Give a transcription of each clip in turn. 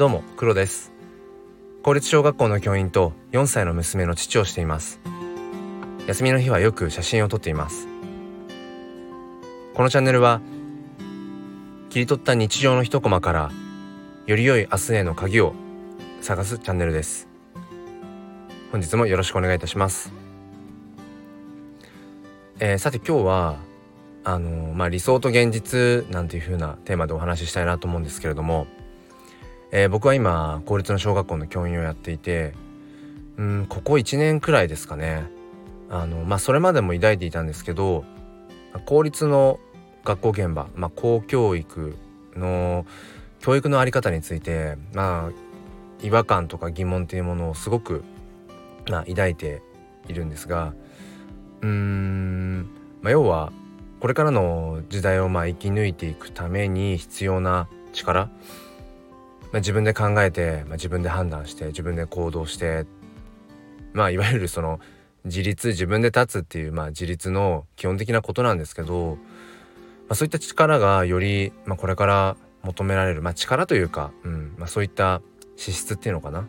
どうも黒です。公立小学校の教員と4歳の娘の父をしています。休みの日はよく写真を撮っています。このチャンネルは切り取った日常の一コマからより良い明日への鍵を探すチャンネルです。本日もよろしくお願いいたします。えー、さて今日はあの、まあ、理想と現実なんていう風なテーマでお話ししたいなと思うんですけれども、えー、僕は今公立の小学校の教員をやっていてうんここ1年くらいですかね。あのまあそれまでも抱いていたんですけど公立の学校現場、まあ、公教育の教育の在り方についてまあ違和感とか疑問っていうものをすごく、まあ、抱いているんですがうーん、まあ、要はこれからの時代をまあ生き抜いていくために必要な力、まあ、自分で考えて、まあ、自分で判断して自分で行動してまあいわゆるその自立自分で立つっていう、まあ、自立の基本的なことなんですけど、まあ、そういった力がより、まあ、これから求められる、まあ、力というか、うんまあ、そういった資質っていうのかな。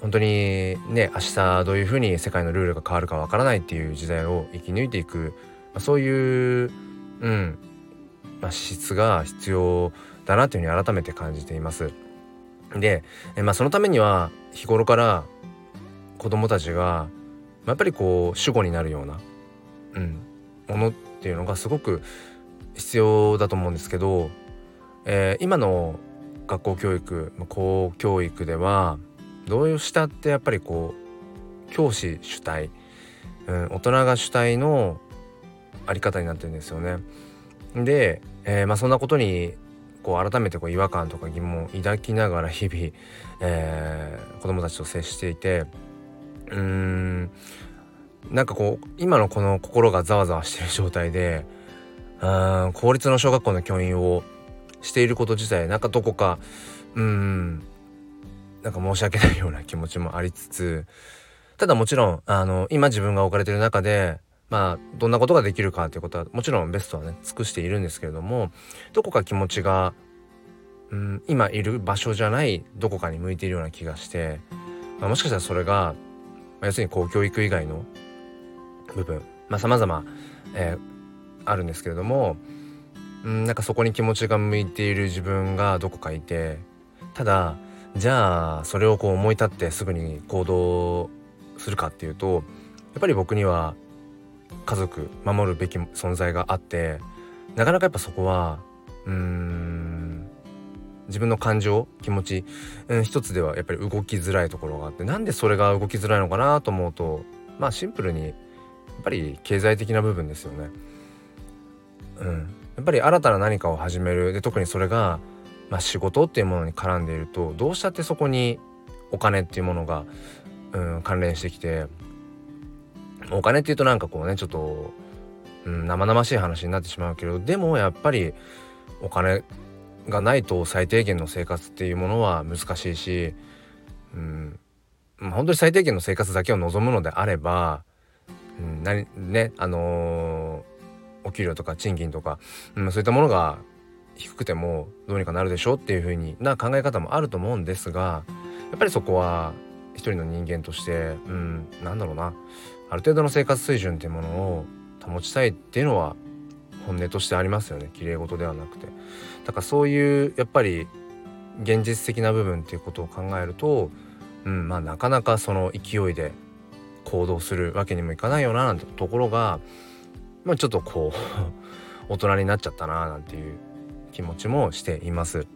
本当にね明日どういうふうに世界のルールが変わるかわからないっていう時代を生き抜いていく、まあ、そういう、うんまあ、資質が必要だなというふうに改めて感じています。で、えまあ、そのためには日頃から子供たちがやっぱりこう主語になるような、うん、ものっていうのがすごく必要だと思うんですけど、えー、今の学校教育公教育ではどうしたってやっぱりこう教師主体、うん、大人が主体のあり方になってるんですよね。で、えー、まあ、そんなことにこう改めてこう違和感とか疑問を抱きながら日々、えー、子どもたちと接していてうーんなんかこう今のこの心がざわざわしてる状態でうん公立の小学校の教員をしていること自体なんかどこかうんなんか申し訳ないような気持ちもありつつただもちろんあの今自分が置かれてる中でまあどんなことができるかということはもちろんベストはね尽くしているんですけれどもどこか気持ちが、うん、今いる場所じゃないどこかに向いているような気がして、まあ、もしかしたらそれが、まあ、要するに公教育以外の部分まあ様々、えー、あるんですけれども、うん、なんかそこに気持ちが向いている自分がどこかいてただじゃあそれをこう思い立ってすぐに行動するかっていうとやっぱり僕には家族守るべき存在があってなかなかやっぱそこはうーん自分の感情気持ち、うん、一つではやっぱり動きづらいところがあってなんでそれが動きづらいのかなと思うとまあシンプルにやっぱり経済的な部分ですよね。うん、やっぱり新たな何かを始めるで特にそれが、まあ、仕事っていうものに絡んでいるとどうしたってそこにお金っていうものが、うん、関連してきてお金っていうとなんかこうねちょっと、うん、生々しい話になってしまうけどでもやっぱりお金がないと最低限の生活っていうものは難しいし、うん、本当に最低限の生活だけを望むのであれば、うん、何ねあのー、お給料とか賃金とか、うん、そういったものが低くてもどうにかなるでしょうっていうふうにな考え方もあると思うんですがやっぱりそこは一人の人間としてうんなんだろうな。ある程度の生活水準っていうものを保ちたいっていうのは本音としてありますよね綺麗事ではなくてだからそういうやっぱり現実的な部分っていうことを考えると、うんまあ、なかなかその勢いで行動するわけにもいかないよななんてところが、まあ、ちょっとこう 大人になっちゃったななんていう気持ちもしています。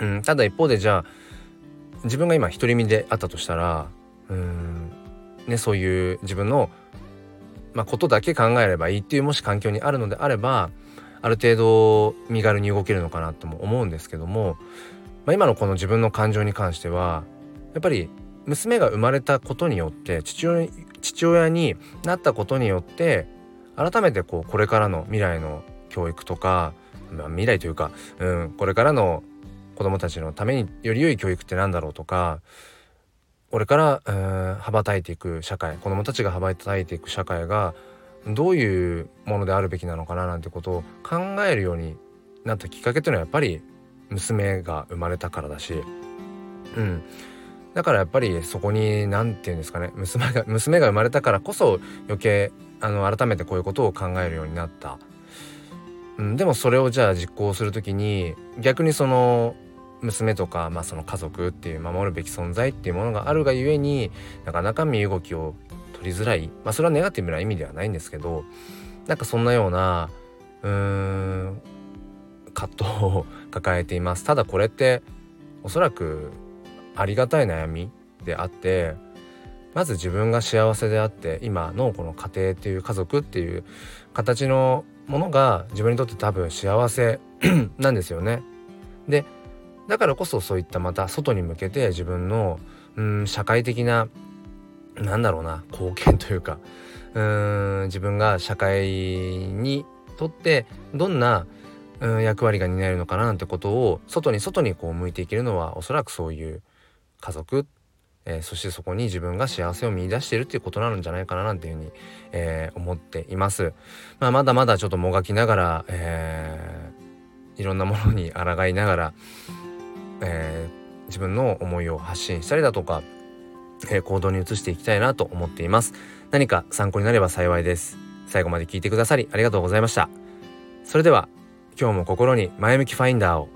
うん、ただ一方でじゃあ自分が今独り身であったとしたらうんね、そういう自分の、まあ、ことだけ考えればいいっていうもし環境にあるのであればある程度身軽に動けるのかなとも思うんですけども、まあ、今のこの自分の感情に関してはやっぱり娘が生まれたことによって父親になったことによって改めてこうこれからの未来の教育とか、まあ、未来というか、うん、これからの子供たちのためにより良い教育って何だろうとかこれから、えー、羽ばたいていく社会子どもたちが羽ばたいていく社会がどういうものであるべきなのかななんてことを考えるようになったきっかけというのはやっぱり娘が生まれたからだし。うん。だからやっぱりそこに何て言うんですかね娘が娘が生まれたからこそ余計あの改めてこういうことを考えるようになった、うん、でもそれをじゃあ実行する時に逆にその娘とか、まあ、その家族っていう守るべき存在っていうものがあるがゆえになかなか身動きを取りづらい、まあ、それはネガティブな意味ではないんですけどなんかそんなようなうーん葛藤を抱えていますただこれっておそらくありがたい悩みであってまず自分が幸せであって今のこの家庭っていう家族っていう形のものが自分にとって多分幸せ なんですよね。でだからこそそういったまた外に向けて自分のうん社会的ななんだろうな貢献というかうん自分が社会にとってどんなうん役割が担えるのかななんてことを外に外にこう向いていけるのはおそらくそういう家族、えー、そしてそこに自分が幸せを見いだしているっていうことなんじゃないかななんていうふうに、えー、思っています。まあ、まだまだちょっともがきながら、えー、いろんなものに抗いながらえー、自分の思いを発信したりだとか、えー、行動に移していきたいなと思っています。何か参考になれば幸いです。最後まで聞いてくださりありがとうございました。それでは今日も心に前向きファインダーを